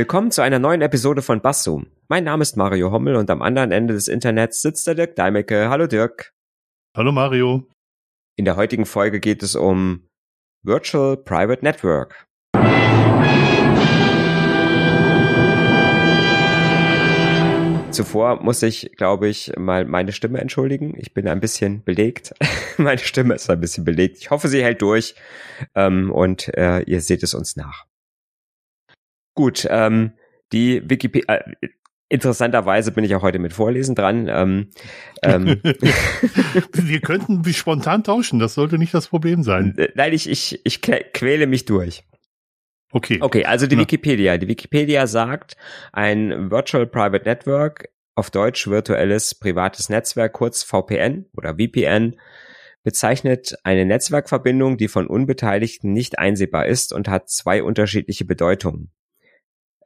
Willkommen zu einer neuen Episode von Basszoom. Mein Name ist Mario Hommel und am anderen Ende des Internets sitzt der Dirk Deimecke. Hallo Dirk. Hallo Mario. In der heutigen Folge geht es um Virtual Private Network. Zuvor muss ich, glaube ich, mal meine Stimme entschuldigen. Ich bin ein bisschen belegt. meine Stimme ist ein bisschen belegt. Ich hoffe, sie hält durch ähm, und äh, ihr seht es uns nach. Gut, ähm, die Wikipedia. Äh, interessanterweise bin ich auch heute mit Vorlesen dran. Ähm, ähm, Wir könnten spontan tauschen. Das sollte nicht das Problem sein. Äh, nein, ich ich ich quäle mich durch. Okay. Okay, also die ja. Wikipedia. Die Wikipedia sagt, ein Virtual Private Network, auf Deutsch virtuelles privates Netzwerk, kurz VPN oder VPN, bezeichnet eine Netzwerkverbindung, die von Unbeteiligten nicht einsehbar ist und hat zwei unterschiedliche Bedeutungen.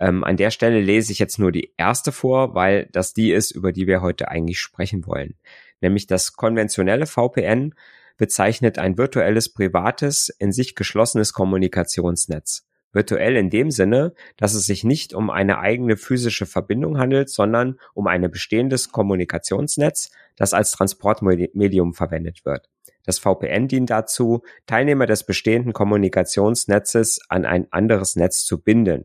Ähm, an der Stelle lese ich jetzt nur die erste vor, weil das die ist, über die wir heute eigentlich sprechen wollen. Nämlich das konventionelle VPN bezeichnet ein virtuelles, privates, in sich geschlossenes Kommunikationsnetz. Virtuell in dem Sinne, dass es sich nicht um eine eigene physische Verbindung handelt, sondern um ein bestehendes Kommunikationsnetz, das als Transportmedium verwendet wird. Das VPN dient dazu, Teilnehmer des bestehenden Kommunikationsnetzes an ein anderes Netz zu binden.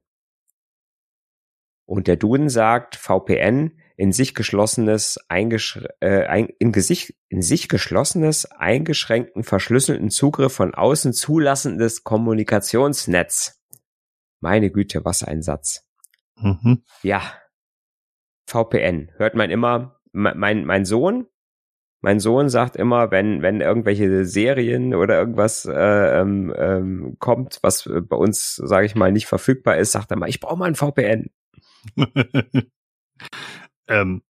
Und der Duden sagt, VPN in sich geschlossenes, äh, in, Gesicht, in sich geschlossenes, eingeschränkten, verschlüsselten Zugriff von außen zulassendes Kommunikationsnetz. Meine Güte, was ein Satz. Mhm. Ja. VPN. Hört man immer, mein, mein Sohn, mein Sohn sagt immer, wenn, wenn irgendwelche Serien oder irgendwas äh, ähm, ähm, kommt, was bei uns, sage ich mal, nicht verfügbar ist, sagt er mal, ich brauche mal ein VPN. ähm,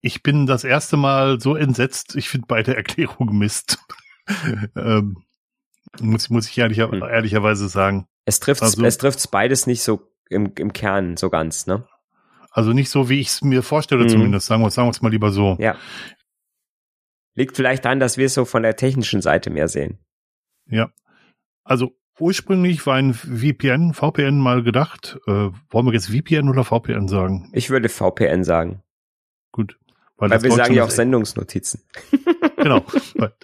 ich bin das erste Mal so entsetzt, ich finde beide Erklärungen Mist. ähm, muss, muss ich ehrlicher, hm. ehrlicherweise sagen. Es trifft also, es trifft's beides nicht so im, im Kern so ganz, ne? Also nicht so, wie ich es mir vorstelle, mhm. zumindest. Sagen wir, sagen es mal lieber so. Ja. Liegt vielleicht daran, dass wir es so von der technischen Seite mehr sehen. Ja. Also ursprünglich war ein VPN, VPN mal gedacht. Äh, wollen wir jetzt VPN oder VPN sagen? Ich würde VPN sagen. Gut. Weil, Weil wir sagen ja auch Sendungsnotizen. genau.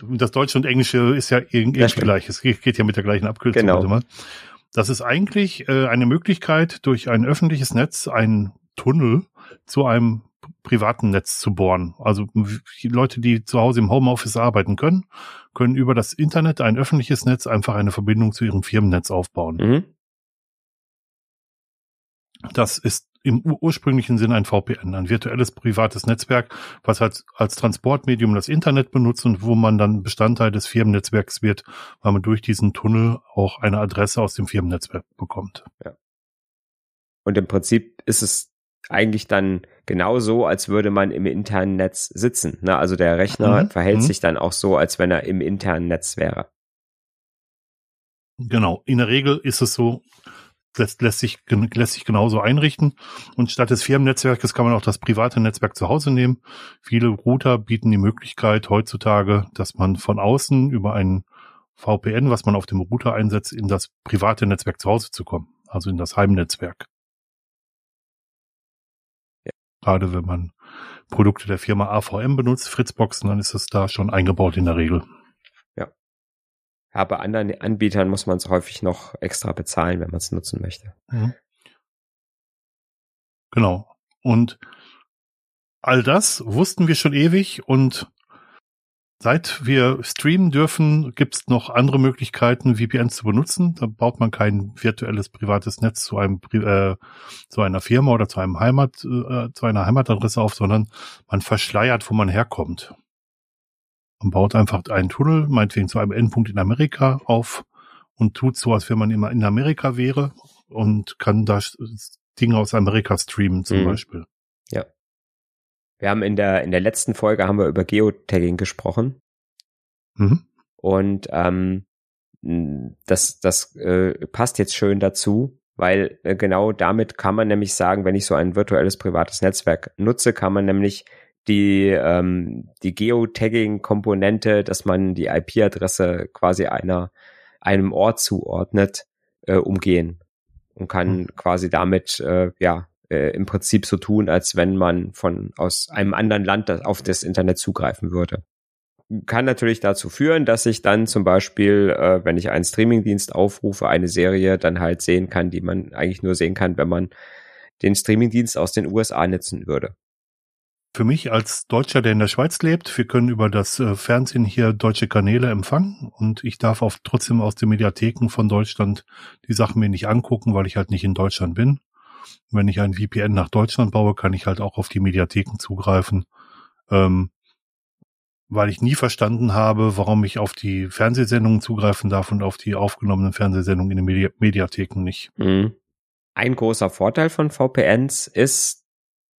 Das Deutsche und Englische ist ja irgendwie gleich. Es geht ja mit der gleichen Abkürzung. Genau. Das ist eigentlich äh, eine Möglichkeit, durch ein öffentliches Netz einen Tunnel zu einem privaten Netz zu bohren. Also die Leute, die zu Hause im Homeoffice arbeiten können, können über das Internet, ein öffentliches Netz, einfach eine Verbindung zu ihrem Firmennetz aufbauen. Mhm. Das ist im ursprünglichen Sinn ein VPN, ein virtuelles privates Netzwerk, was halt als Transportmedium das Internet benutzt und wo man dann Bestandteil des Firmennetzwerks wird, weil man durch diesen Tunnel auch eine Adresse aus dem Firmennetzwerk bekommt. Ja. Und im Prinzip ist es eigentlich dann genauso, als würde man im internen Netz sitzen. Ne? Also der Rechner mhm. verhält mhm. sich dann auch so, als wenn er im internen Netz wäre. Genau. In der Regel ist es so, lässt, lässt, sich, lässt sich genauso einrichten. Und statt des Firmennetzwerkes kann man auch das private Netzwerk zu Hause nehmen. Viele Router bieten die Möglichkeit heutzutage, dass man von außen über ein VPN, was man auf dem Router einsetzt, in das private Netzwerk zu Hause zu kommen. Also in das Heimnetzwerk. Ja. Gerade wenn man Produkte der Firma AVM benutzt, Fritzboxen, dann ist es da schon eingebaut in der Regel. Ja, bei anderen Anbietern muss man es häufig noch extra bezahlen, wenn man es nutzen möchte. Mhm. Genau. Und all das wussten wir schon ewig und seit wir streamen dürfen, gibt es noch andere Möglichkeiten, VPNs zu benutzen. Da baut man kein virtuelles privates Netz zu einem äh, zu einer Firma oder zu einem Heimat äh, zu einer Heimatadresse auf, sondern man verschleiert, wo man herkommt. Man baut einfach einen Tunnel, meinetwegen zu einem Endpunkt in Amerika auf und tut so, als wenn man immer in Amerika wäre und kann da Dinge aus Amerika streamen zum mhm. Beispiel. Wir haben in der, in der letzten Folge haben wir über Geotagging gesprochen. Mhm. Und ähm, das, das äh, passt jetzt schön dazu, weil äh, genau damit kann man nämlich sagen, wenn ich so ein virtuelles privates Netzwerk nutze, kann man nämlich die, ähm, die Geotagging-Komponente, dass man die IP-Adresse quasi einer, einem Ort zuordnet, äh, umgehen. und kann mhm. quasi damit äh, ja äh, im Prinzip so tun, als wenn man von aus einem anderen Land auf das Internet zugreifen würde. Kann natürlich dazu führen, dass ich dann zum Beispiel, äh, wenn ich einen Streamingdienst aufrufe, eine Serie dann halt sehen kann, die man eigentlich nur sehen kann, wenn man den Streamingdienst aus den USA nutzen würde. Für mich als Deutscher, der in der Schweiz lebt, wir können über das äh, Fernsehen hier deutsche Kanäle empfangen und ich darf auch trotzdem aus den Mediatheken von Deutschland die Sachen mir nicht angucken, weil ich halt nicht in Deutschland bin. Wenn ich ein VPN nach Deutschland baue, kann ich halt auch auf die Mediatheken zugreifen. Ähm, weil ich nie verstanden habe, warum ich auf die Fernsehsendungen zugreifen darf und auf die aufgenommenen Fernsehsendungen in den Medi Mediatheken nicht. Mhm. Ein großer Vorteil von VPNs ist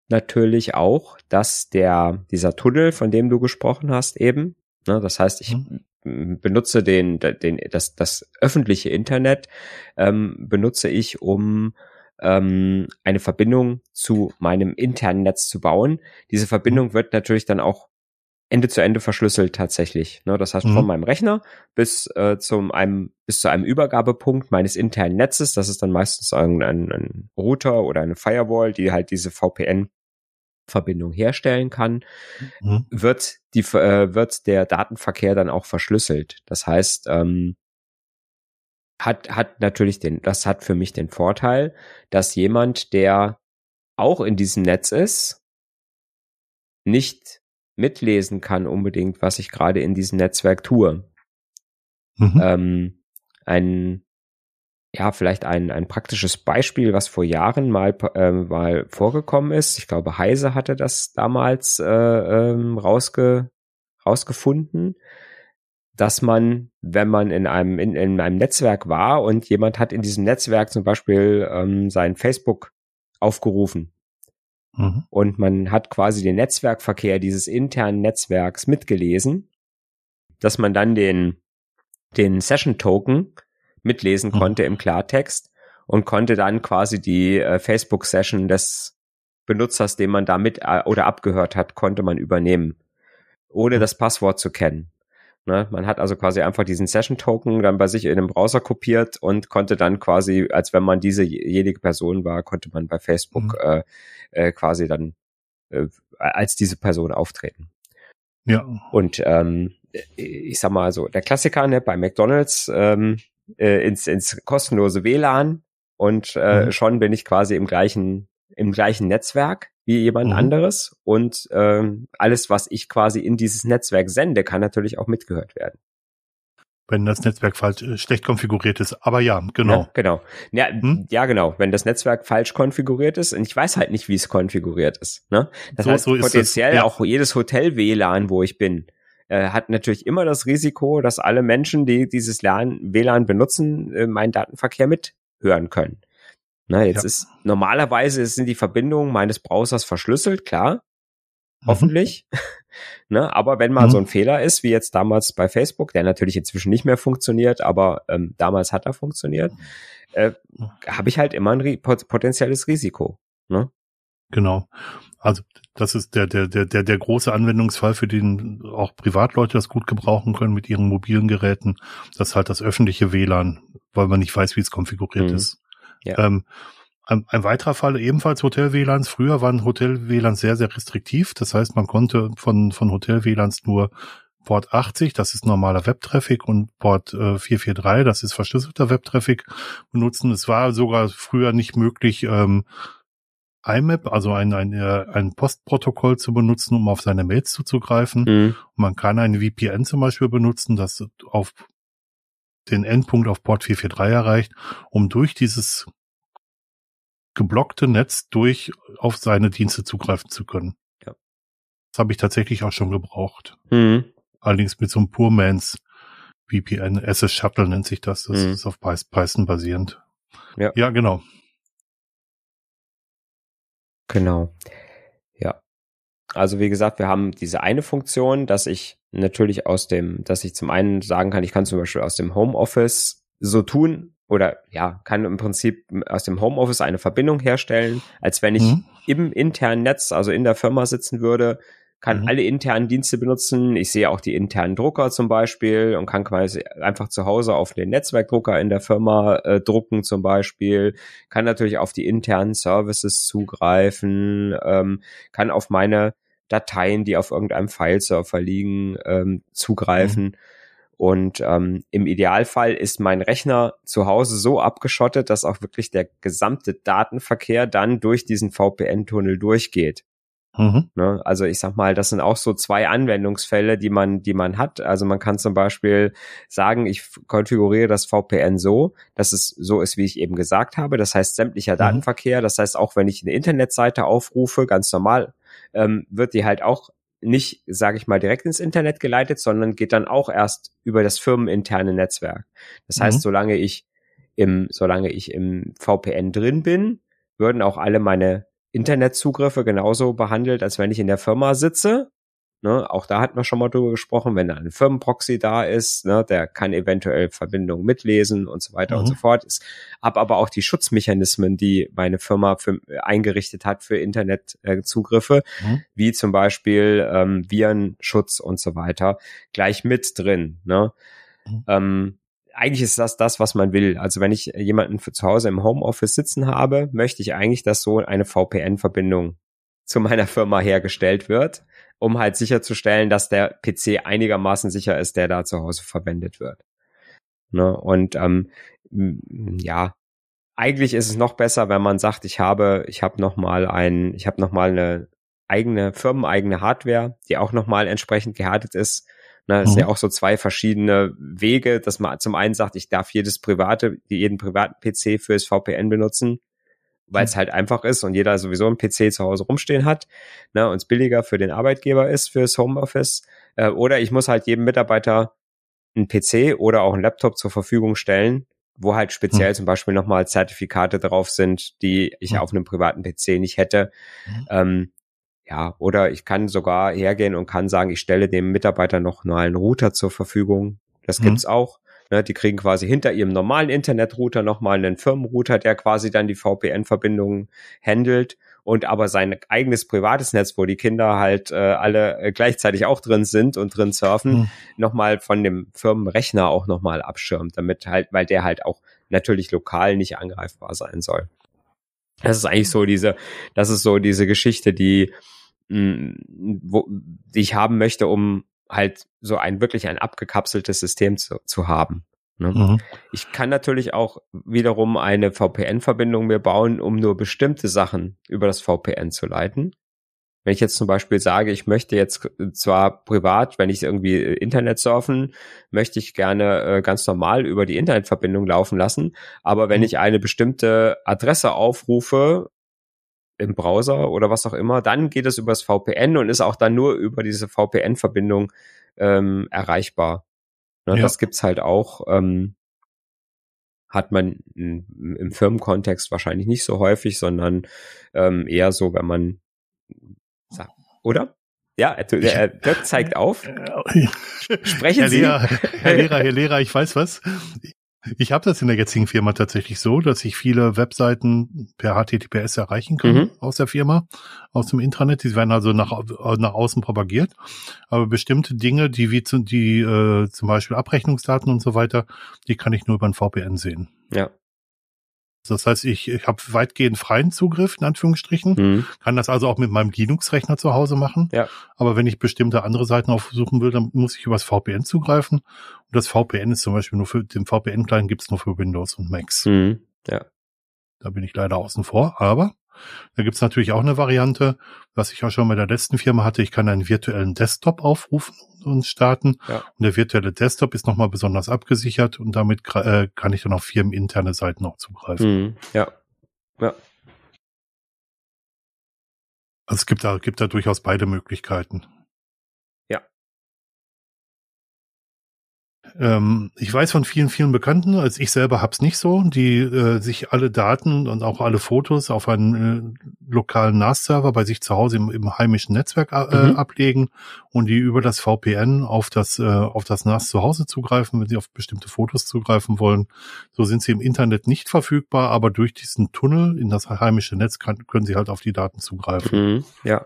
natürlich auch, dass der, dieser Tunnel, von dem du gesprochen hast, eben, ne, das heißt, ich mhm. benutze den, den, das, das öffentliche Internet, ähm, benutze ich, um ähm, eine Verbindung zu meinem internen Netz zu bauen. Diese Verbindung mhm. wird natürlich dann auch Ende zu Ende verschlüsselt tatsächlich. Ne? Das heißt, mhm. von meinem Rechner bis äh, zum einem bis zu einem Übergabepunkt meines internen Netzes, das ist dann meistens ein, ein, ein Router oder eine Firewall, die halt diese VPN Verbindung herstellen kann, mhm. wird die äh, wird der Datenverkehr dann auch verschlüsselt. Das heißt, ähm, hat, hat natürlich den, das hat für mich den Vorteil, dass jemand, der auch in diesem Netz ist, nicht mitlesen kann unbedingt, was ich gerade in diesem Netzwerk tue. Mhm. Ähm, ein, ja, vielleicht ein, ein praktisches Beispiel, was vor Jahren mal, äh, mal vorgekommen ist. Ich glaube, Heise hatte das damals äh, ähm, rausge, rausgefunden dass man, wenn man in einem, in, in einem Netzwerk war und jemand hat in diesem Netzwerk zum Beispiel ähm, sein Facebook aufgerufen mhm. und man hat quasi den Netzwerkverkehr dieses internen Netzwerks mitgelesen, dass man dann den, den Session-Token mitlesen mhm. konnte im Klartext und konnte dann quasi die äh, Facebook-Session des Benutzers, den man da mit äh, oder abgehört hat, konnte man übernehmen, ohne mhm. das Passwort zu kennen. Ne? Man hat also quasi einfach diesen Session-Token dann bei sich in einem Browser kopiert und konnte dann quasi, als wenn man diesejenige Person war, konnte man bei Facebook mhm. äh, äh, quasi dann äh, als diese Person auftreten. Ja. Und ähm, ich sag mal so, der Klassiker ne, bei McDonalds ähm, äh, ins, ins kostenlose WLAN und äh, mhm. schon bin ich quasi im gleichen im gleichen Netzwerk wie jemand mhm. anderes und ähm, alles, was ich quasi in dieses Netzwerk sende, kann natürlich auch mitgehört werden. Wenn das Netzwerk falsch äh, schlecht konfiguriert ist. Aber ja, genau. Ja, genau. Ja, hm? ja, genau. Wenn das Netzwerk falsch konfiguriert ist, und ich weiß halt nicht, wie es konfiguriert ist. Ne? Das so, heißt, so potenziell ja. auch jedes Hotel-WLAN, wo ich bin, äh, hat natürlich immer das Risiko, dass alle Menschen, die dieses LAN, WLAN benutzen, äh, meinen Datenverkehr mithören können. Na, jetzt ja. ist normalerweise sind die Verbindungen meines Browsers verschlüsselt, klar. Mhm. Hoffentlich. ne, aber wenn mal mhm. so ein Fehler ist, wie jetzt damals bei Facebook, der natürlich inzwischen nicht mehr funktioniert, aber ähm, damals hat er funktioniert, äh, habe ich halt immer ein potenzielles Risiko. Ne? Genau. Also das ist der, der, der, der, der große Anwendungsfall, für den auch Privatleute das gut gebrauchen können mit ihren mobilen Geräten. Das ist halt das öffentliche WLAN, weil man nicht weiß, wie es konfiguriert mhm. ist. Ja. Ähm, ein, ein, weiterer Fall ebenfalls Hotel-WLANs. Früher waren Hotel-WLANs sehr, sehr restriktiv. Das heißt, man konnte von, von Hotel-WLANs nur Port 80, das ist normaler Webtraffic und Port äh, 443, das ist verschlüsselter Webtraffic benutzen. Es war sogar früher nicht möglich, ähm, IMAP, also ein, ein, äh, ein Postprotokoll zu benutzen, um auf seine Mails zuzugreifen. Mhm. Man kann ein VPN zum Beispiel benutzen, das auf den Endpunkt auf Port 443 erreicht, um durch dieses geblockte Netz durch auf seine Dienste zugreifen zu können. Ja. Das habe ich tatsächlich auch schon gebraucht. Mhm. Allerdings mit so einem Purmans VPN, SS Shuttle nennt sich das. Das mhm. ist auf Python basierend. Ja. ja, genau. Genau. Also wie gesagt, wir haben diese eine Funktion, dass ich natürlich aus dem, dass ich zum einen sagen kann, ich kann zum Beispiel aus dem Homeoffice so tun oder ja, kann im Prinzip aus dem Homeoffice eine Verbindung herstellen, als wenn ich mhm. im internen Netz, also in der Firma sitzen würde, kann mhm. alle internen Dienste benutzen. Ich sehe auch die internen Drucker zum Beispiel und kann quasi einfach zu Hause auf den Netzwerkdrucker in der Firma äh, drucken zum Beispiel. Kann natürlich auf die internen Services zugreifen, ähm, kann auf meine Dateien, die auf irgendeinem Filesurfer liegen, ähm, zugreifen. Mhm. Und ähm, im Idealfall ist mein Rechner zu Hause so abgeschottet, dass auch wirklich der gesamte Datenverkehr dann durch diesen VPN-Tunnel durchgeht. Mhm. Ne? Also ich sag mal, das sind auch so zwei Anwendungsfälle, die man, die man hat. Also man kann zum Beispiel sagen, ich konfiguriere das VPN so, dass es so ist, wie ich eben gesagt habe. Das heißt sämtlicher mhm. Datenverkehr. Das heißt auch, wenn ich eine Internetseite aufrufe, ganz normal, ähm, wird die halt auch nicht, sage ich mal, direkt ins Internet geleitet, sondern geht dann auch erst über das firmeninterne Netzwerk. Das heißt, mhm. solange ich im, solange ich im VPN drin bin, würden auch alle meine Internetzugriffe genauso behandelt, als wenn ich in der Firma sitze. Ne, auch da hatten wir schon mal drüber gesprochen, wenn da ein Firmenproxy da ist, ne, der kann eventuell Verbindungen mitlesen und so weiter mhm. und so fort. Ich habe aber auch die Schutzmechanismen, die meine Firma für, eingerichtet hat für Internetzugriffe, mhm. wie zum Beispiel ähm, Virenschutz und so weiter, gleich mit drin. Ne? Mhm. Ähm, eigentlich ist das das, was man will. Also wenn ich jemanden für zu Hause im Homeoffice sitzen habe, möchte ich eigentlich, dass so eine VPN-Verbindung zu meiner Firma hergestellt wird, um halt sicherzustellen, dass der PC einigermaßen sicher ist, der da zu Hause verwendet wird. Ne? Und ähm, ja, eigentlich ist es noch besser, wenn man sagt, ich habe, ich habe noch mal ein, ich habe noch mal eine eigene firmeneigene Hardware, die auch noch mal entsprechend gehärtet ist Ne, es mhm. sind ja auch so zwei verschiedene Wege, dass man zum einen sagt, ich darf jedes private, jeden privaten PC fürs VPN benutzen, weil es mhm. halt einfach ist und jeder sowieso einen PC zu Hause rumstehen hat ne, und es billiger für den Arbeitgeber ist fürs Homeoffice. Äh, oder ich muss halt jedem Mitarbeiter einen PC oder auch einen Laptop zur Verfügung stellen, wo halt speziell mhm. zum Beispiel nochmal Zertifikate drauf sind, die ich mhm. auf einem privaten PC nicht hätte. Mhm. Ähm, ja, oder ich kann sogar hergehen und kann sagen, ich stelle dem Mitarbeiter noch mal einen Router zur Verfügung. Das mhm. gibt's auch. Ne, die kriegen quasi hinter ihrem normalen Internetrouter nochmal einen Firmenrouter, der quasi dann die VPN-Verbindungen handelt und aber sein eigenes privates Netz, wo die Kinder halt äh, alle äh, gleichzeitig auch drin sind und drin surfen, mhm. nochmal von dem Firmenrechner auch nochmal abschirmt, damit halt, weil der halt auch natürlich lokal nicht angreifbar sein soll. Das ist eigentlich so diese, das ist so diese Geschichte, die wo, die ich haben möchte, um halt so ein wirklich ein abgekapseltes System zu, zu haben. Ne? Mhm. Ich kann natürlich auch wiederum eine VPN-Verbindung mir bauen, um nur bestimmte Sachen über das VPN zu leiten. Wenn ich jetzt zum Beispiel sage, ich möchte jetzt zwar privat, wenn ich irgendwie Internet surfen, möchte ich gerne äh, ganz normal über die Internetverbindung laufen lassen, aber wenn mhm. ich eine bestimmte Adresse aufrufe, im Browser oder was auch immer, dann geht es übers VPN und ist auch dann nur über diese VPN-Verbindung ähm, erreichbar. Ne, ja. Das gibt's halt auch. Ähm, hat man im Firmenkontext wahrscheinlich nicht so häufig, sondern ähm, eher so, wenn man oder? Ja, er, er, Dirk zeigt auf. Sprechen Herr Sie. Lehrer, Herr Lehrer, Herr Lehrer, ich weiß was. Ich habe das in der jetzigen Firma tatsächlich so, dass ich viele Webseiten per HTTPS erreichen kann mhm. aus der Firma, aus dem Intranet. Die werden also nach, nach außen propagiert. Aber bestimmte Dinge, die wie zu, die äh, zum Beispiel Abrechnungsdaten und so weiter, die kann ich nur über ein VPN sehen. Ja. Das heißt, ich, ich habe weitgehend freien Zugriff, in Anführungsstrichen, mhm. kann das also auch mit meinem Linux-Rechner zu Hause machen. Ja. Aber wenn ich bestimmte andere Seiten aufsuchen will, dann muss ich übers VPN zugreifen. Und das VPN ist zum Beispiel nur für den VPN-Client gibt's nur für Windows und Macs. Mhm. Ja. Da bin ich leider außen vor, aber da gibt's natürlich auch eine Variante, was ich auch schon bei der letzten Firma hatte. Ich kann einen virtuellen Desktop aufrufen und starten. Ja. Und der virtuelle Desktop ist nochmal besonders abgesichert und damit äh, kann ich dann auf firmeninterne Seiten auch zugreifen. Mhm. Ja. Ja. Also es gibt da, gibt da durchaus beide Möglichkeiten. Ähm, ich weiß von vielen, vielen Bekannten, als ich selber hab's nicht so, die äh, sich alle Daten und auch alle Fotos auf einen äh, lokalen NAS-Server bei sich zu Hause im, im heimischen Netzwerk äh, mhm. ablegen und die über das VPN auf das, äh, auf das NAS zu Hause zugreifen, wenn sie auf bestimmte Fotos zugreifen wollen. So sind sie im Internet nicht verfügbar, aber durch diesen Tunnel in das heimische Netz kann, können sie halt auf die Daten zugreifen. Mhm. Ja.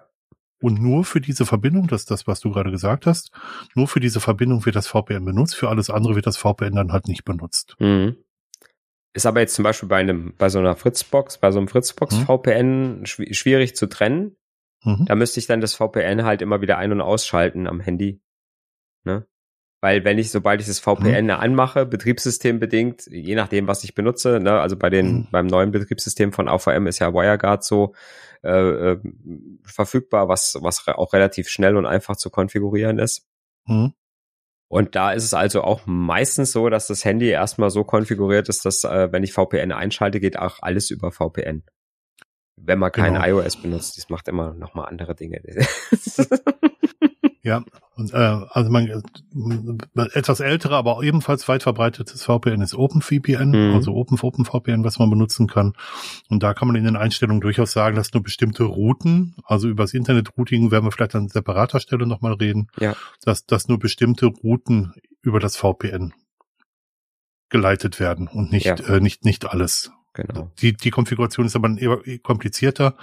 Und nur für diese Verbindung, das ist das, was du gerade gesagt hast, nur für diese Verbindung wird das VPN benutzt, für alles andere wird das VPN dann halt nicht benutzt. Mhm. Ist aber jetzt zum Beispiel bei einem, bei so einer Fritzbox, bei so einem Fritzbox Mhm. VPN schw schwierig zu trennen. Mhm. Da müsste ich dann das VPN halt immer wieder ein- und ausschalten am Handy. Ne? Weil wenn ich, sobald ich das VPN anmache, betriebssystembedingt, je nachdem, was ich benutze, ne, also bei den, Mhm. beim neuen Betriebssystem von AVM ist ja WireGuard so äh, äh, verfügbar, was, was auch relativ schnell und einfach zu konfigurieren ist. Mhm. Und da ist es also auch meistens so, dass das Handy erstmal so konfiguriert ist, dass äh, wenn ich VPN einschalte, geht auch alles über VPN. Wenn man kein Genau. iOS benutzt, das macht immer noch mal andere Dinge. Ja, und, äh, also man, etwas ältere, aber ebenfalls weit verbreitetes VPN ist OpenVPN, Mhm. also Open, OpenVPN, was man benutzen kann. Und da kann man in den Einstellungen durchaus sagen, dass nur bestimmte Routen, also über das Internet-Routing werden wir vielleicht an separater Stelle nochmal reden, Ja. dass, dass nur bestimmte Routen über das VPN geleitet werden und nicht, Ja. äh, nicht, nicht alles. Genau. Die, die Konfiguration ist aber eher komplizierter,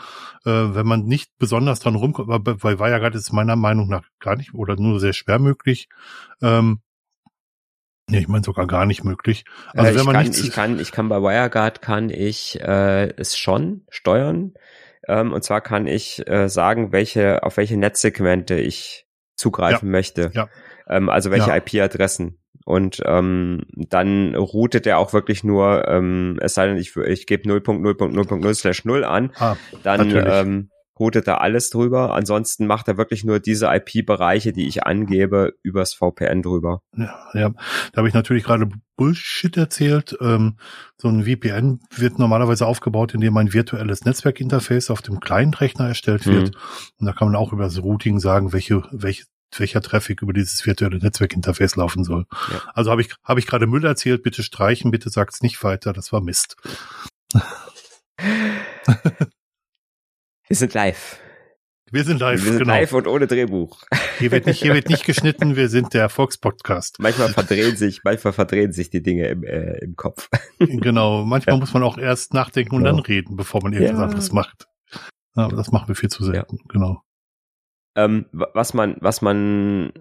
äh, wenn man nicht besonders dran rumkommt, bei WireGuard ist es meiner Meinung nach gar nicht oder nur sehr schwer möglich. Ähm, nee, ich meine sogar gar nicht möglich. Also äh, wenn ich, man kann, nichts, ich kann, ich kann bei WireGuard kann ich äh, es schon steuern. Ähm, und zwar kann ich äh, sagen, welche, auf welche Netzsegmente ich zugreifen möchte. Ja. Ähm, also welche Ja. IP-Adressen. Und ähm, dann routet er auch wirklich nur, ähm, es sei denn, ich, ich gebe 0.0.0.0 slash 0 an, ah, dann Natürlich. ähm, routet er alles drüber. Ansonsten macht er wirklich nur diese IP-Bereiche, die ich angebe, übers VPN drüber. ja, ja, da habe ich natürlich gerade Bullshit erzählt. Ähm, so ein VPN wird normalerweise aufgebaut, indem ein virtuelles Netzwerkinterface auf dem Client-Rechner erstellt Mhm. wird. Und da kann man auch über das Routing sagen, welche, welche welcher Traffic über dieses virtuelle Netzwerkinterface laufen soll. Ja. Also habe ich habe ich gerade Müll erzählt, bitte streichen, bitte sagt's nicht weiter, das war Mist. Wir sind live. Wir sind live, wir sind genau. live und ohne Drehbuch. Hier wird nicht hier wird nicht geschnitten, wir sind der Fox Podcast. Manchmal verdrehen sich, manchmal verdrehen sich die Dinge im, äh, im Kopf. Genau, manchmal muss man auch erst nachdenken und Genau. dann reden, bevor man irgendwas Ja. anderes macht. Ja, aber das machen wir viel zu selten, genau. Ähm, wa- was man, was man,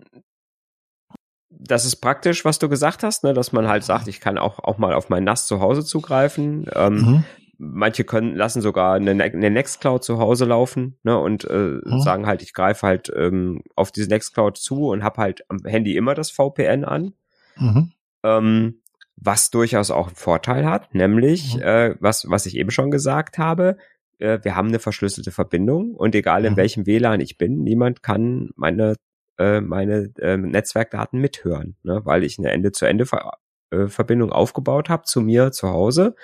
das ist praktisch, was du gesagt hast, ne, dass man halt sagt, ich kann auch, auch mal auf mein NAS zu Hause zugreifen. Ähm, Mhm. Manche können, lassen sogar eine, Ne- eine Nextcloud zu Hause laufen, ne, und äh, Mhm. sagen halt, ich greife halt ähm, auf diese Nextcloud zu und habe halt am Handy immer das VPN an. Mhm. ähm, was durchaus auch einen Vorteil hat, nämlich, Mhm. äh, was, was ich eben schon gesagt habe, äh, wir haben eine verschlüsselte Verbindung und egal in Mhm. welchem WLAN ich bin, niemand kann meine, äh, meine äh, Netzwerkdaten mithören, ne, weil ich eine Ende-zu-Ende-Verbindung aufgebaut habe zu mir zu Hause.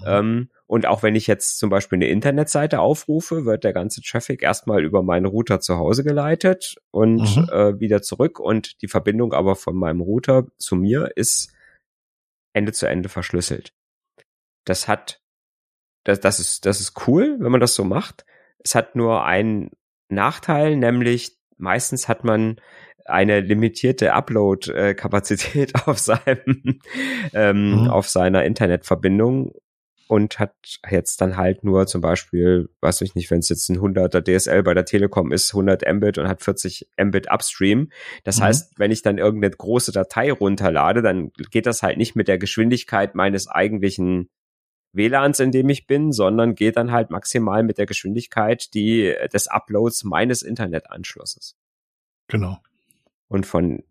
Mhm. Ähm, und auch wenn ich jetzt zum Beispiel eine Internetseite aufrufe, wird der ganze Traffic erstmal über meinen Router zu Hause geleitet und Mhm. äh, wieder zurück. Und die Verbindung aber von meinem Router zu mir ist Ende zu Ende verschlüsselt. Das hat, das, das ist, das ist cool, wenn man das so macht. Es hat nur einen Nachteil, nämlich meistens hat man eine limitierte Upload-Kapazität auf seinem, ähm, Mhm. auf seiner Internetverbindung und hat jetzt dann halt nur zum Beispiel, weiß ich nicht, wenn es jetzt ein 100er DSL bei der Telekom ist, 100 Mbit und hat 40 Mbit Upstream. Das Mhm. heißt, wenn ich dann irgendeine große Datei runterlade, dann geht das halt nicht mit der Geschwindigkeit meines eigentlichen WLANs, in dem ich bin, sondern geht dann halt maximal mit der Geschwindigkeit die, des Uploads meines Internetanschlusses. Genau. Und von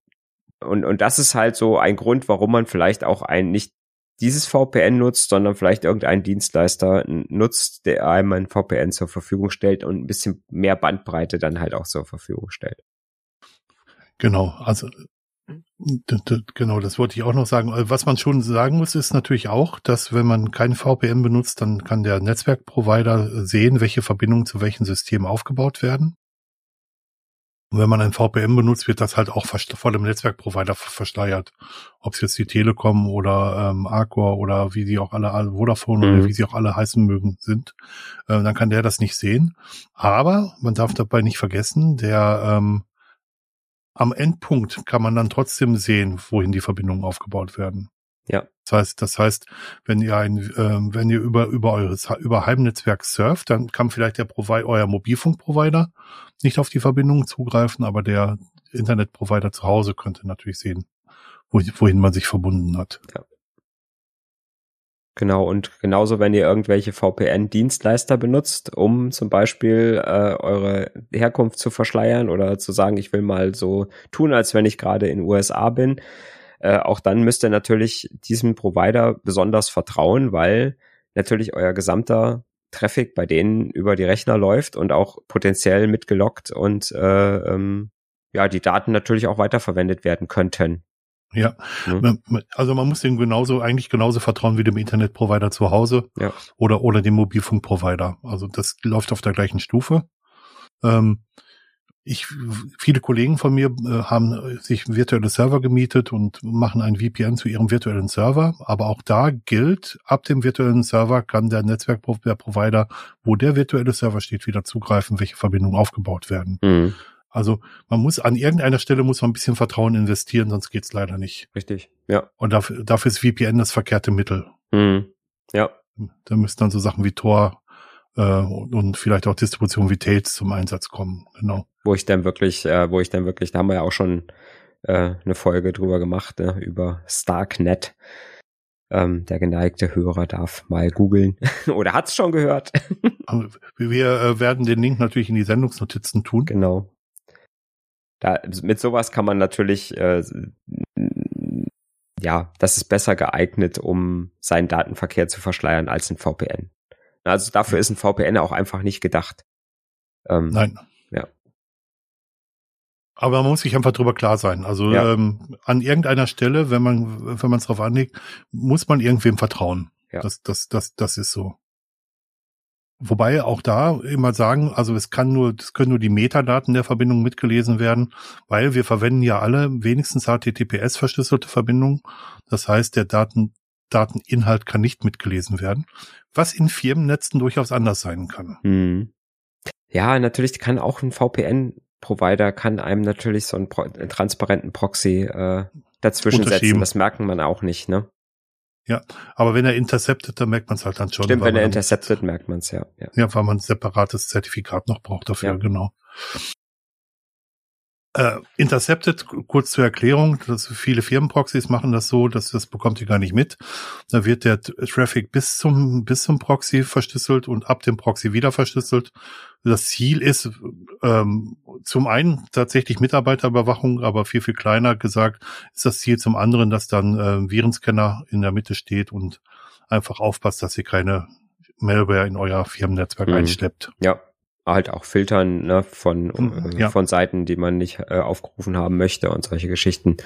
und, und das ist halt so ein Grund, warum man vielleicht auch ein nicht dieses VPN nutzt, sondern vielleicht irgendeinen Dienstleister nutzt, der einem ein VPN zur Verfügung stellt und ein bisschen mehr Bandbreite dann halt auch zur Verfügung stellt. Genau, also genau, das wollte ich auch noch sagen. Also, Was man schon sagen muss, ist natürlich auch, dass wenn man kein VPN benutzt, dann kann der Netzwerkprovider sehen, welche Verbindungen zu welchen Systemen aufgebaut werden. Und wenn man ein VPN benutzt, wird das halt auch vor dem Netzwerkprovider ver- versteuert. Ob es jetzt die Telekom oder ähm, Arcor oder wie sie auch alle, alle Vodafone Mhm. oder wie sie auch alle heißen mögen sind, äh, dann kann der das nicht sehen. Aber man darf dabei nicht vergessen, der ähm, am Endpunkt kann man dann trotzdem sehen, wohin die Verbindungen aufgebaut werden. Ja. Das heißt, das heißt, wenn ihr ein, äh, wenn ihr über über eures über Heimnetzwerk surft, dann kann vielleicht der Provider, euer Mobilfunkprovider nicht auf die Verbindung zugreifen, aber der Internetprovider zu Hause könnte natürlich sehen, wohin man sich verbunden hat. Ja. Genau, und genauso, wenn ihr irgendwelche VPN-Dienstleister benutzt, um zum Beispiel äh, eure Herkunft zu verschleiern oder zu sagen, ich will mal so tun, als wenn ich gerade in USA bin, äh, auch dann müsst ihr natürlich diesem Provider besonders vertrauen, weil natürlich euer gesamter Traffic bei denen über die Rechner läuft und auch potenziell mitgelockt und äh, ähm, ja, die Daten natürlich auch weiterverwendet werden könnten. Ja, mhm. also man muss dem genauso, eigentlich genauso vertrauen wie dem Internetprovider zu Hause ja. oder, oder dem Mobilfunkprovider. Also das läuft auf der gleichen Stufe. Ähm, ich, viele Kollegen von mir äh, haben sich virtuelle Server gemietet und machen ein VPN zu ihrem virtuellen Server. Aber auch da gilt, ab dem virtuellen Server kann der Netzwerkprovider, wo der virtuelle Server steht, wieder zugreifen, welche Verbindungen aufgebaut werden. Mhm. Also man muss an irgendeiner Stelle muss man ein bisschen Vertrauen investieren, sonst geht's leider nicht. Richtig, ja. Und dafür, dafür ist VPN das verkehrte Mittel. Mhm. Ja. Da müssen dann so Sachen wie Tor äh, und vielleicht auch Distribution wie Tails zum Einsatz kommen. Genau. Wo ich dann wirklich, äh, wo ich dann wirklich, da haben wir ja auch schon äh, eine Folge drüber gemacht, ne, über Starknet. Ähm, der geneigte Hörer darf mal googeln oder hat's schon gehört. wir äh, werden den Link natürlich in die Sendungsnotizen tun. Genau da, mit sowas kann man natürlich, äh, ja, das ist besser geeignet, um seinen Datenverkehr zu verschleiern als ein VPN. Also dafür ist ein VPN auch einfach nicht gedacht. Ähm, Nein. Ja. Aber man muss sich einfach drüber klar sein. Also ja. ähm, an irgendeiner Stelle, wenn man wenn man es drauf anlegt, muss man irgendwem vertrauen. Ja. Das das das das ist so. Wobei auch da immer sagen, also es kann nur, es können nur die Metadaten der Verbindung mitgelesen werden, weil wir verwenden ja alle wenigstens HTTPS verschlüsselte Verbindungen. Das heißt, der Daten, Dateninhalt kann nicht mitgelesen werden, was in Firmennetzen durchaus anders sein kann. Hm. Ja, natürlich kann auch ein VPN-Provider kann einem natürlich so einen, einen transparenten Proxy äh, dazwischen setzen. Das merken man auch nicht, ne? Ja, aber wenn er interceptet, dann merkt man es halt dann schon. Stimmt, wenn er interceptet, merkt man es ja, ja. Ja, weil man ein separates Zertifikat noch braucht dafür, ja. genau. Äh, Intercepted, kurz zur Erklärung, dass viele Firmenproxys machen das so, dass das bekommt ihr gar nicht mit. Da wird der Traffic bis zum, bis zum Proxy verschlüsselt und ab dem Proxy wieder verschlüsselt. Das Ziel ist ähm, zum einen tatsächlich Mitarbeiterüberwachung, aber viel, viel kleiner gesagt ist das Ziel zum anderen, dass dann äh, Virenscanner in der Mitte steht und einfach aufpasst, dass ihr keine Malware in euer Firmennetzwerk mhm. einschleppt. Ja, halt auch filtern ne, von, mhm, äh, ja. von Seiten, die man nicht äh, aufgerufen haben möchte und solche Geschichten.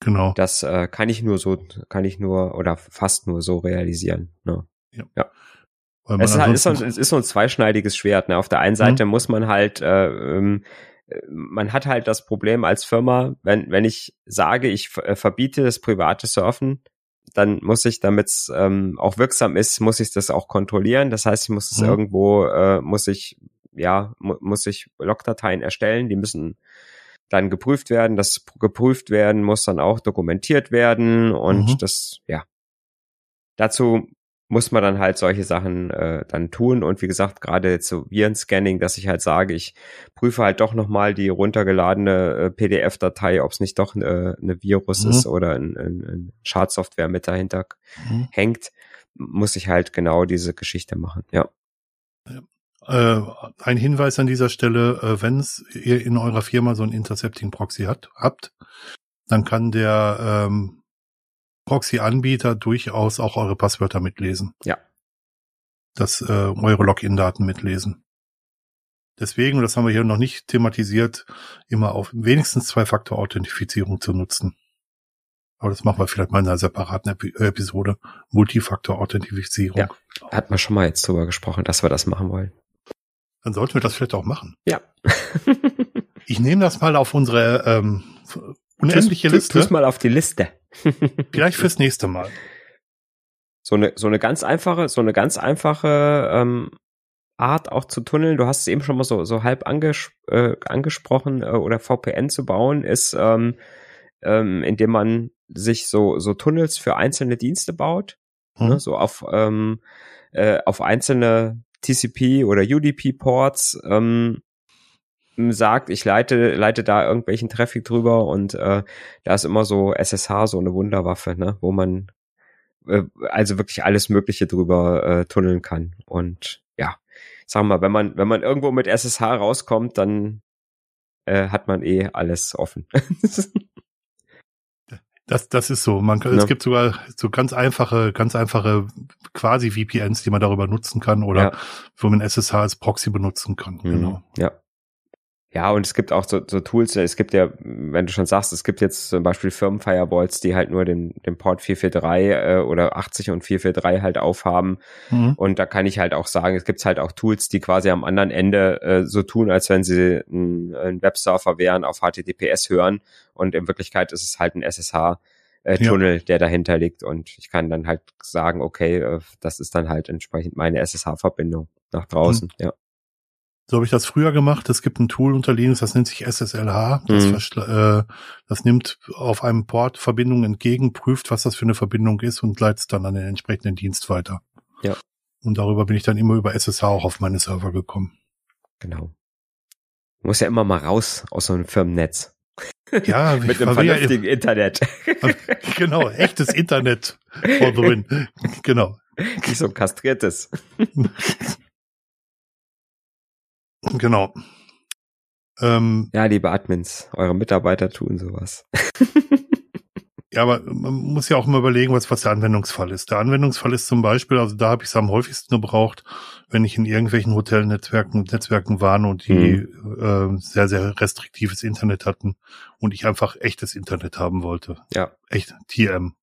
Genau. Das äh, kann ich nur so, kann ich nur oder fast nur so realisieren. Ne? Ja. ja. Es ist, halt, ist, so, es ist so ein zweischneidiges Schwert. Ne? Auf der einen Seite mhm. muss man halt, äh, ähm, man hat halt das Problem als Firma, wenn, wenn ich sage, ich äh, verbiete das private Surfen, dann muss ich, damit es ähm, auch wirksam ist, muss ich das auch kontrollieren. Das heißt, ich muss es mhm. irgendwo, äh, muss ich, ja, mu muss ich Logdateien erstellen, die müssen dann geprüft werden. Das geprüft werden muss dann auch dokumentiert werden und mhm. das, ja. Dazu muss man dann halt solche Sachen äh, dann tun. Und wie gesagt, gerade so Virenscanning, dass ich halt sage, ich prüfe halt doch nochmal die runtergeladene äh, PDF-Datei, ob es nicht doch äh, eine Virus mhm. ist oder ein, ein, ein Schadsoftware mit dahinter mhm. hängt, muss ich halt genau diese Geschichte machen, ja. Äh, ein Hinweis an dieser Stelle, äh, wenn ihr in eurer Firma so ein Intercepting-Proxy hat, habt, dann kann der ähm, Proxy-Anbieter durchaus auch eure Passwörter mitlesen. Ja. Das äh, eure Login-Daten mitlesen. Deswegen, das haben wir hier noch nicht thematisiert, immer auf wenigstens Zwei-Faktor-Authentifizierung zu nutzen. Aber das machen wir vielleicht mal in einer separaten Epi Episode. Multifaktor-Authentifizierung. Ja, hat man schon mal jetzt drüber gesprochen, dass wir das machen wollen. Dann sollten wir das vielleicht auch machen. Ja. ich nehme das mal auf unsere ähm, unendliche tu's, Liste. Tu's mal auf die Liste. Vielleicht fürs nächste Mal. So eine, so eine ganz einfache, so eine ganz einfache ähm, Art auch zu tunneln. Du hast es eben schon mal so, so halb anges äh, angesprochen äh, oder VPN zu bauen, ist, ähm, ähm, indem man sich so, so Tunnels für einzelne Dienste baut, Mhm. ne, so auf, ähm, äh, auf einzelne TCP oder UDP-Ports ähm, sagt, ich leite, leite da irgendwelchen Traffic drüber und äh, da ist immer so SSH so eine Wunderwaffe, ne, wo man äh, also wirklich alles Mögliche drüber äh, tunneln kann. Und ja, ich sag mal, wenn man, wenn man irgendwo mit SSH rauskommt, dann äh, hat man eh alles offen. Das, das ist so. Man, kann, Ja. Es gibt sogar so ganz einfache, ganz einfache quasi VPNs, die man darüber nutzen kann oder Ja. wo man SSH als Proxy benutzen kann. Genau. Mhm. Ja. Ja, und es gibt auch so, so Tools, es gibt ja, wenn du schon sagst, es gibt jetzt zum Beispiel Firmenfirewalls, die halt nur den, den Port 443 äh, oder 80 und 443 halt aufhaben. Mhm. Und da kann ich halt auch sagen, es gibt halt auch Tools, die quasi am anderen Ende äh, so tun, als wenn sie ein, ein Websurfer wären, auf HTTPS hören. Und in Wirklichkeit ist es halt ein SSH-Tunnel, der dahinter liegt. Und ich kann dann halt sagen, okay, äh, das ist dann halt entsprechend meine SSH-Verbindung nach draußen. Ja. So habe ich das früher gemacht. Es gibt ein Tool unter Linux, das nennt sich SSLH. Das, Mhm. äh, das nimmt auf einem Port Verbindungen entgegen, prüft, was das für eine Verbindung ist und leitet es dann an den entsprechenden Dienst weiter. Ja. Und darüber bin ich dann immer über SSH auch auf meine Server gekommen. Genau. Muss ja immer mal raus aus so einem Firmennetz. Ja, Mit einem war ja, vernünftigen Internet. genau, echtes Internet for the win. Genau. Nicht so ein kastriertes. Genau. Ähm, Ja, liebe Admins, eure Mitarbeiter tun sowas. ja, aber man muss ja auch immer überlegen, was, was der Anwendungsfall ist. Der Anwendungsfall ist zum Beispiel, also da habe ich es am häufigsten gebraucht, wenn ich in irgendwelchen Hotelnetzwerken Netzwerken war und die äh, sehr, sehr restriktives Internet hatten und ich einfach echtes Internet haben wollte. Ja. Echt TM.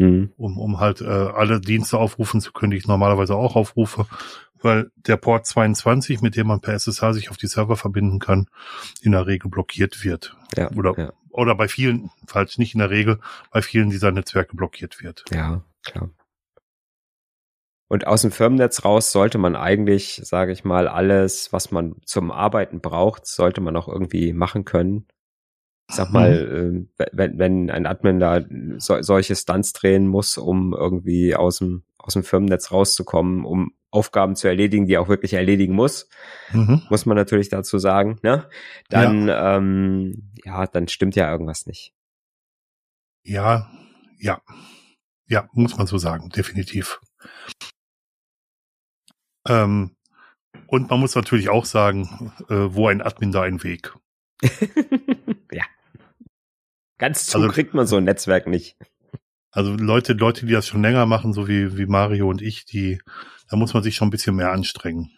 Hm. um, um halt äh, alle Dienste aufrufen zu können, die ich normalerweise auch aufrufe, weil der Port 22, mit dem man per SSH sich auf die Server verbinden kann, in der Regel blockiert wird. Ja, Oder, ja, oder bei vielen, falls nicht in der Regel, bei vielen dieser Netzwerke blockiert wird. ja, klar. Und aus dem Firmennetz raus sollte man eigentlich, sage ich mal, alles, was man zum Arbeiten braucht, sollte man auch irgendwie machen können. Ich sag mal, äh, wenn, wenn ein Admin da so, solche Stunts drehen muss, um irgendwie aus dem, aus dem Firmennetz rauszukommen, um Aufgaben zu erledigen, die er auch wirklich erledigen muss, Mhm. muss man natürlich dazu sagen, ne? Dann, ja, ähm, ja dann stimmt ja irgendwas nicht. Ja, ja. Ja, muss man so sagen, definitiv. Ähm, und man muss natürlich auch sagen, äh, wo ein Admin da ein Weg. ja. Ganz zu Also- kriegt man so ein Netzwerk nicht. Also Leute, Leute, die das schon länger machen, so wie, wie Mario und ich, die, da muss man sich schon ein bisschen mehr anstrengen.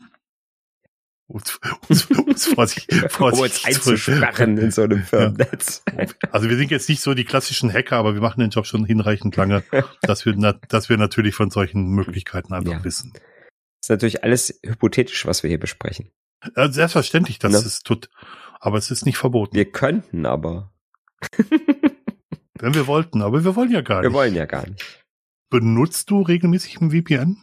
Uns, uns, uns vorsichtig, Um uns vorsichtig zu- einzusperren in so einem Firmennetz. Also wir sind jetzt nicht so die klassischen Hacker, aber wir machen den Job schon hinreichend lange, dass wir, na, dass wir natürlich von solchen Möglichkeiten einfach Ja. wissen. Das ist natürlich alles hypothetisch, was wir hier besprechen. Also selbstverständlich, das Ne? ist tut, aber es ist nicht verboten. Wir könnten aber. Wenn wir wollten, aber wir wollen ja gar Wir nicht. wollen ja gar nicht. Benutzt du regelmäßig ein VPN?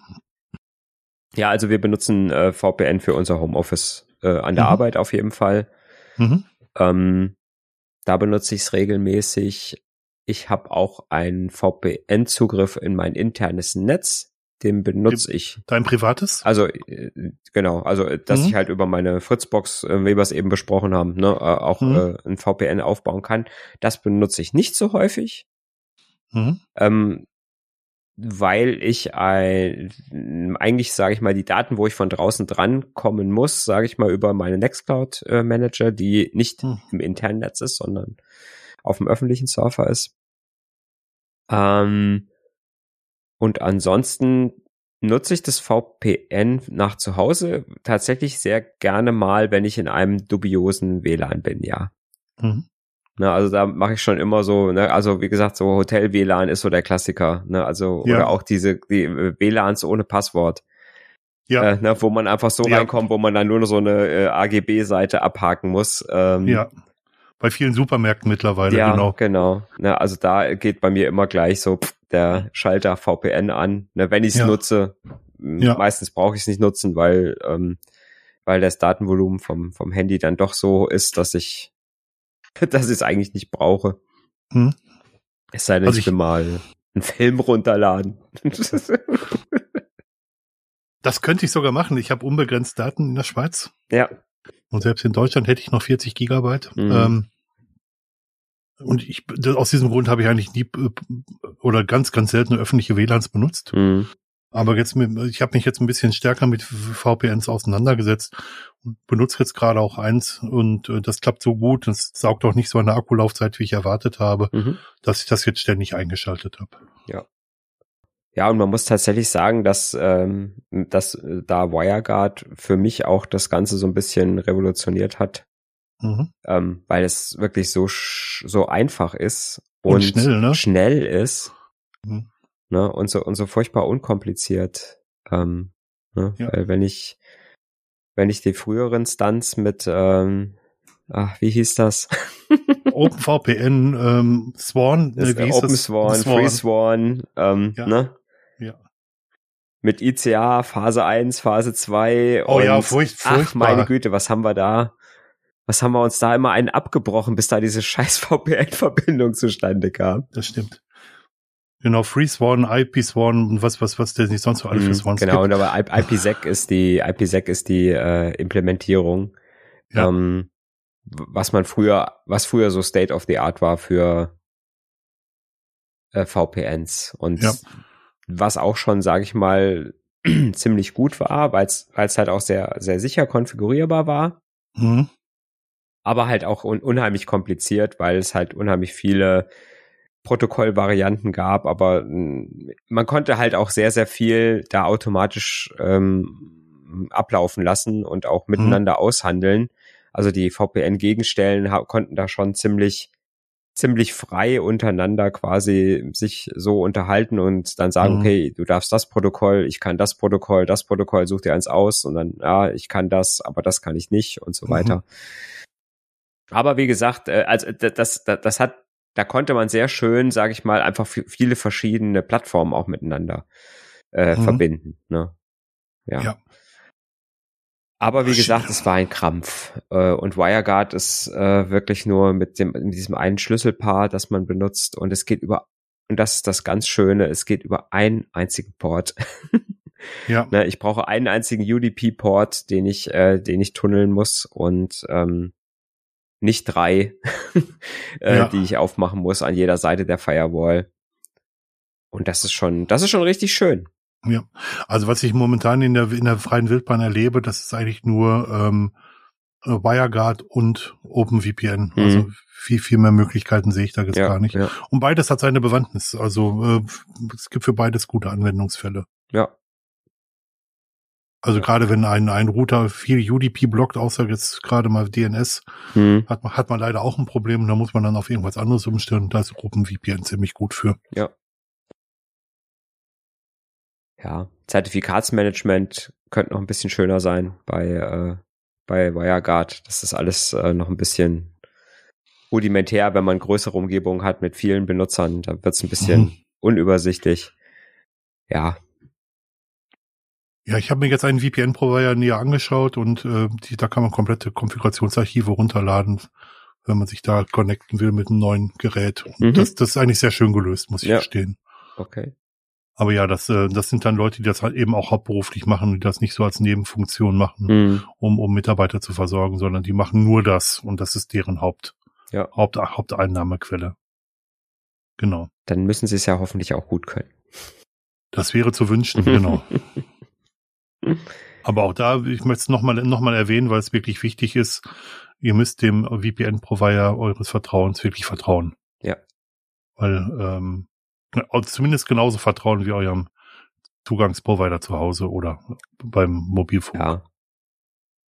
Ja, also wir benutzen äh, VPN für unser Homeoffice äh, an der Mhm. Arbeit auf jeden Fall. Mhm. Ähm, da benutze ich es regelmäßig. Ich habe auch einen VPN-Zugriff in mein internes Netz. Den benutze ich. Dein privates? Also äh, genau, also äh, dass Mhm. ich halt über meine Fritzbox, äh, wie wir es eben besprochen haben, ne, auch Mhm. ein VPN aufbauen kann. Das benutze ich nicht so häufig. Mhm. Ähm, weil ich ein, eigentlich, sage ich mal, die Daten, wo ich von draußen dran kommen muss, sage ich mal, über meine Nextcloud-Manager, die nicht Hm. im internen Netz ist, sondern auf dem öffentlichen Surfer ist. Ähm, und ansonsten nutze ich das VPN nach zu Hause tatsächlich sehr gerne mal, wenn ich in einem dubiosen WLAN bin, ja. Mhm. Ne, also da mache ich schon immer so, ne, also wie gesagt, so Hotel-WLAN ist so der Klassiker, ne, also Ja. oder auch diese die äh, WLANs ohne Passwort, Ja, äh, ne, wo man einfach so Ja. reinkommt, wo man dann nur noch so eine äh, AGB-Seite abhaken muss. Ähm, ja. Bei vielen Supermärkten mittlerweile, ja, genau. genau. Ne, also da geht bei mir immer gleich so pff, der Schalter VPN an, ne, wenn ich es Ja. nutze. Meistens brauche ich es nicht nutzen, weil ähm, weil das Datenvolumen vom vom Handy dann doch so ist, dass ich dass ich es eigentlich nicht brauche. Hm. Es sei denn, Also ich will mal einen Film runterladen. Das könnte ich sogar machen. Ich habe unbegrenzt Daten in der Schweiz. ja. Und selbst in Deutschland hätte ich noch 40 Gigabyte. Mhm. Ähm, und ich, aus diesem Grund habe ich eigentlich nie äh, oder ganz, ganz selten öffentliche WLANs benutzt. Mhm. Aber jetzt, mit, ich habe mich jetzt ein bisschen stärker mit VPNs auseinandergesetzt und benutze jetzt gerade auch eins und äh, das klappt so gut. Das saugt auch nicht so eine Akkulaufzeit, wie ich erwartet habe, Mhm. dass ich das jetzt ständig eingeschaltet habe. Ja, und man muss tatsächlich sagen, dass, ähm, dass äh, da WireGuard für mich auch das Ganze so ein bisschen revolutioniert hat, Mhm. ähm, weil es wirklich so so einfach ist Und und, schnell, ne? schnell ist Mhm. Ne? und so und so furchtbar unkompliziert. Ähm, ne? Ja. Weil wenn ich wenn ich die früheren Stunts mit ähm, ach, wie hieß das? OpenVPN, ähm, Swan, das ne, wie hieß Open das? Swan, Free Swan, ähm, Ja. ne? Ja. Mit ICA Phase 1, Phase 2 Oh und ja, furcht, ach furchtbar. meine Güte, was haben wir da? Was haben wir uns da immer einen abgebrochen, bis da diese scheiß VPN-Verbindung zustande kam? Das stimmt. Genau, Free Swan, IP Swan und was, was, was der nicht sonst so alle für Mhm, Swans genau, gibt. und aber IPsec ist die IPsec ist die äh, Implementierung, Ja. ähm, was man früher, was früher so State of the Art war für äh, VPNs und Ja. was auch schon, sage ich mal, ziemlich gut war, weil es halt auch sehr sehr sicher konfigurierbar war, Mhm. aber halt auch un unheimlich kompliziert, weil es halt unheimlich viele Protokollvarianten gab, aber mh, man konnte halt auch sehr, sehr viel da automatisch ähm, ablaufen lassen und auch miteinander aushandeln. Also die VPN-Gegenstellen konnten da schon ziemlich ziemlich frei untereinander quasi sich so unterhalten und dann sagen, Mhm. okay, du darfst das Protokoll, ich kann das Protokoll, das Protokoll, such dir eins aus und dann, ja, ich kann das, aber das kann ich nicht und so Mhm. weiter. Aber wie gesagt, äh, also das, das, das hat, da konnte man sehr schön, sage ich mal, einfach vi- viele verschiedene Plattformen auch miteinander äh, Mhm. verbinden. Ne? Ja. Ja. Aber wie gesagt, es war ein Krampf. Äh, und WireGuard ist äh, wirklich nur mit dem mit diesem einen Schlüsselpaar, das man benutzt. Und es geht über, und das ist das ganz Schöne, es geht über einen einzigen Port. Ja. Ne, ich brauche einen einzigen UDP-Port, den ich, äh, den ich tunneln muss und ähm, nicht drei, äh, Ja. die ich aufmachen muss an jeder Seite der Firewall. Und das ist schon, das ist schon richtig schön. Ja, also was ich momentan in der in der freien Wildbahn erlebe, das ist eigentlich nur ähm, äh, WireGuard und OpenVPN. Mhm. Also viel viel mehr Möglichkeiten sehe ich da jetzt ja, gar nicht. Ja, Und beides hat seine Bewandtnis. Also äh, es gibt für beides gute Anwendungsfälle. ja, Also gerade wenn ein ein Router viel UDP blockt, außer jetzt gerade mal DNS, hm, hat man hat man leider auch ein Problem. Da muss man dann auf irgendwas anderes umstellen. Da ist OpenVPN ziemlich gut für. ja. Ja, Zertifikatsmanagement könnte noch ein bisschen schöner sein bei, äh, bei WireGuard. Das ist alles äh, noch ein bisschen rudimentär, wenn man größere Umgebungen hat mit vielen Benutzern. Da wird es ein bisschen Mhm. unübersichtlich. Ja, Ja, ich habe mir jetzt einen VPN-Provider näher angeschaut und äh, die, da kann man komplette Konfigurationsarchive runterladen, wenn man sich da connecten will mit einem neuen Gerät. Mhm. Das, das ist eigentlich sehr schön gelöst, muss ich Ja. gestehen. okay. Aber ja, das, äh, das sind dann Leute, die das halt eben auch hauptberuflich machen, die das nicht so als Nebenfunktion machen, Hm, um, um Mitarbeiter zu versorgen, sondern die machen nur das und das ist deren Haupt, Ja. Haupt, Haupteinnahmequelle. Genau. Dann müssen sie es ja hoffentlich auch gut können. Das wäre zu wünschen, genau. Aber auch da, ich möchte es nochmal noch mal erwähnen, weil es wirklich wichtig ist, ihr müsst dem VPN-Provider eures Vertrauens wirklich vertrauen. Ja. Weil ähm, zumindest genauso vertrauen wie eurem Zugangsprovider zu Hause oder beim Mobilfunk. Ja.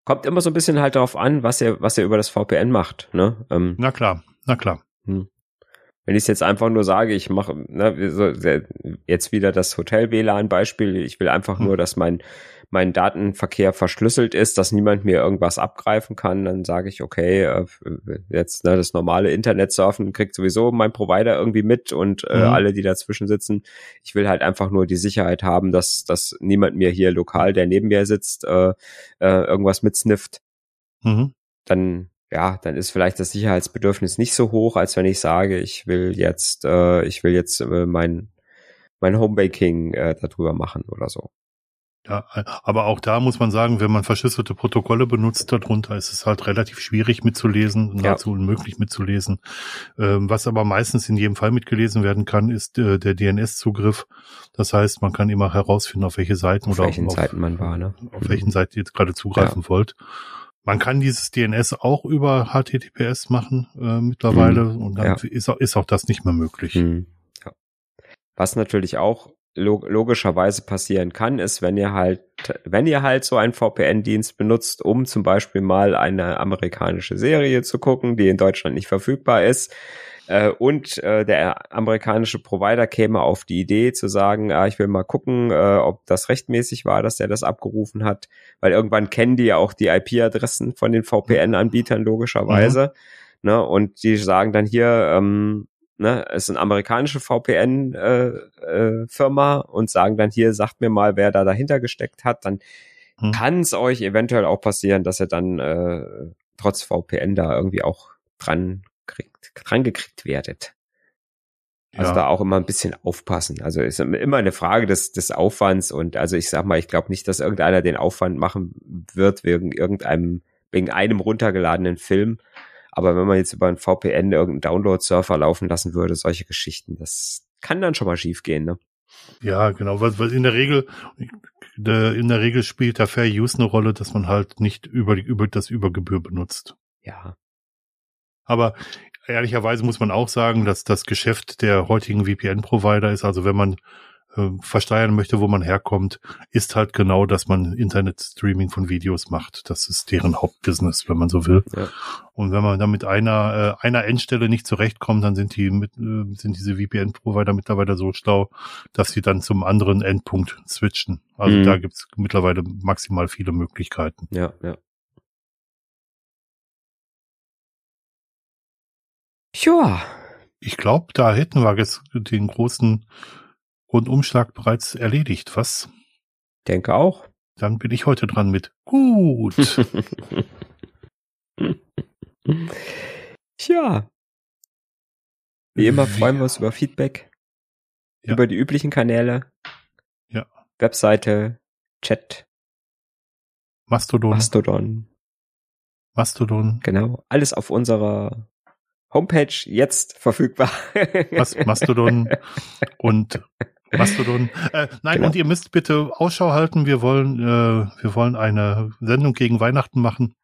Kommt immer so ein bisschen halt darauf an, was ihr, was ihr über das VPN macht. Ne? Ähm, Na klar, na klar. wenn ich jetzt einfach nur sage, ich mache ne, so, jetzt wieder das Hotel-WLAN-Beispiel, ich will einfach Hm. nur, dass mein, mein Datenverkehr verschlüsselt ist, dass niemand mir irgendwas abgreifen kann, dann sage ich, okay, äh, jetzt ne, das normale Internetsurfen kriegt sowieso mein Provider irgendwie mit und äh, Mhm. alle, die dazwischen sitzen. Ich will halt einfach nur die Sicherheit haben, dass, dass niemand mir hier lokal, der neben mir sitzt, äh, äh, irgendwas mitsnifft Mhm. dann ja, dann ist vielleicht das Sicherheitsbedürfnis nicht so hoch, als wenn ich sage, ich will jetzt, äh, ich will jetzt äh, mein mein Homebaking äh, darüber machen oder so. Ja, aber auch da muss man sagen, wenn man verschlüsselte Protokolle benutzt darunter, ist es halt relativ schwierig mitzulesen, nahezu ja. unmöglich mitzulesen. Ähm, was aber meistens in jedem Fall mitgelesen werden kann, ist äh, der DNS-Zugriff. Das heißt, man kann immer herausfinden, auf welche Seiten auf oder welchen auf, Seiten man war, ne? auf welchen Seiten ihr jetzt gerade zugreifen ja. wollt. Man kann dieses DNS auch über HTTPS machen äh, mittlerweile mhm. und dann ja. ist, ist, auch das nicht mehr möglich. Mhm. Was natürlich auch logischerweise passieren kann, ist, wenn ihr halt, wenn ihr halt so einen VPN-Dienst benutzt, um zum Beispiel mal eine amerikanische Serie zu gucken, die in Deutschland nicht verfügbar ist, äh, und äh, der amerikanische Provider käme auf die Idee zu sagen, ah, ich will mal gucken, äh, ob das rechtmäßig war, dass der das abgerufen hat, weil irgendwann kennen die ja auch die IP-Adressen von den VPN-Anbietern logischerweise. Mhm. Ne, und die sagen dann hier, ähm, ne, ist eine amerikanische VPN-Firma äh, äh, und sagen dann hier, sagt mir mal, wer da dahinter gesteckt hat, dann hm. kann es euch eventuell auch passieren, dass ihr dann äh, trotz VPN da irgendwie auch dran kriegt, dran gekriegt werdet. Also ja. da auch immer ein bisschen aufpassen. Also ist immer eine Frage des, des Aufwands und also ich sag mal, ich glaube nicht, dass irgendeiner den Aufwand machen wird wegen irgendeinem, wegen einem runtergeladenen Film. Aber wenn man jetzt über einen VPN irgendeinen Download-Surfer laufen lassen würde, solche Geschichten, das kann dann schon mal schief gehen, ne? Ja, genau, weil, weil in der Regel, in der Regel spielt der Fair Use eine Rolle, dass man halt nicht über, über das Übergebühr benutzt. Ja. Aber ehrlicherweise muss man auch sagen, dass das Geschäft der heutigen VPN-Provider ist, also wenn man äh, versteuern möchte, wo man herkommt, ist halt genau, dass man Internet-Streaming von Videos macht. Das ist deren Hauptbusiness, wenn man so will. Ja. Und wenn man dann mit einer, äh, einer Endstelle nicht zurechtkommt, dann sind die mit, äh, sind diese VPN-Provider mittlerweile so schlau, dass sie dann zum anderen Endpunkt switchen. Also mhm. da gibt's mittlerweile maximal viele Möglichkeiten. Ja, ja. Ja. Ich glaube, da hätten wir jetzt den großen Rundumschlag bereits erledigt, was? Denke auch. Dann bin ich heute dran mit gut. Tja. Wie immer freuen wir uns über Feedback. Ja. Über die üblichen Kanäle. Ja. Webseite, Chat. Mastodon. Mastodon. Mastodon. Genau. Alles auf unserer Homepage jetzt verfügbar. Mastodon und Mastodon. Äh, nein, genau. und ihr müsst bitte Ausschau halten. Wir wollen, äh, wir wollen eine Sendung gegen Weihnachten machen.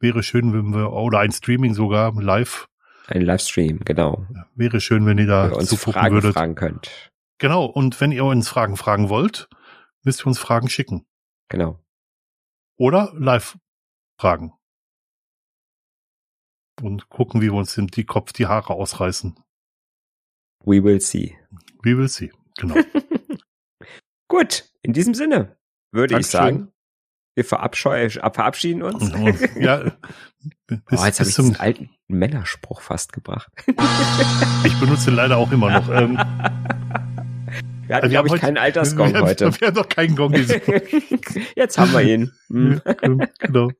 Wäre schön, wenn wir, oder ein Streaming sogar, live. Ein Livestream, genau. Wäre schön, wenn ihr da uns Fragen würdet. fragen könnt. Genau, und wenn ihr uns Fragen fragen wollt, müsst ihr uns Fragen schicken. Genau. Oder live fragen. Und gucken, wie wir uns die Kopf, die Haare ausreißen. We will see. We will see. Genau. Gut, in diesem Sinne würde Dankeschön. ich sagen, wir verabschieden uns. ja. Bis, oh, jetzt habe ich zum alten Männerspruch fast gebracht. ich benutze leider auch immer noch. Ähm, wir hatten, glaube ich, heute, keinen Altersgong wir heute. Wir haben doch keinen Gong. Jetzt haben wir ihn. Hm. genau.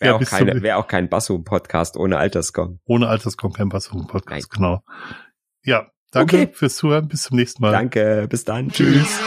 Wäre ja, auch, keine, wär auch kein Basso-Podcast ohne Altersgong. Ohne Altersgong kein Basso-Podcast, genau. Ja, Danke okay. fürs Zuhören. Bis zum nächsten Mal. Danke. Bis dann. Tschüss.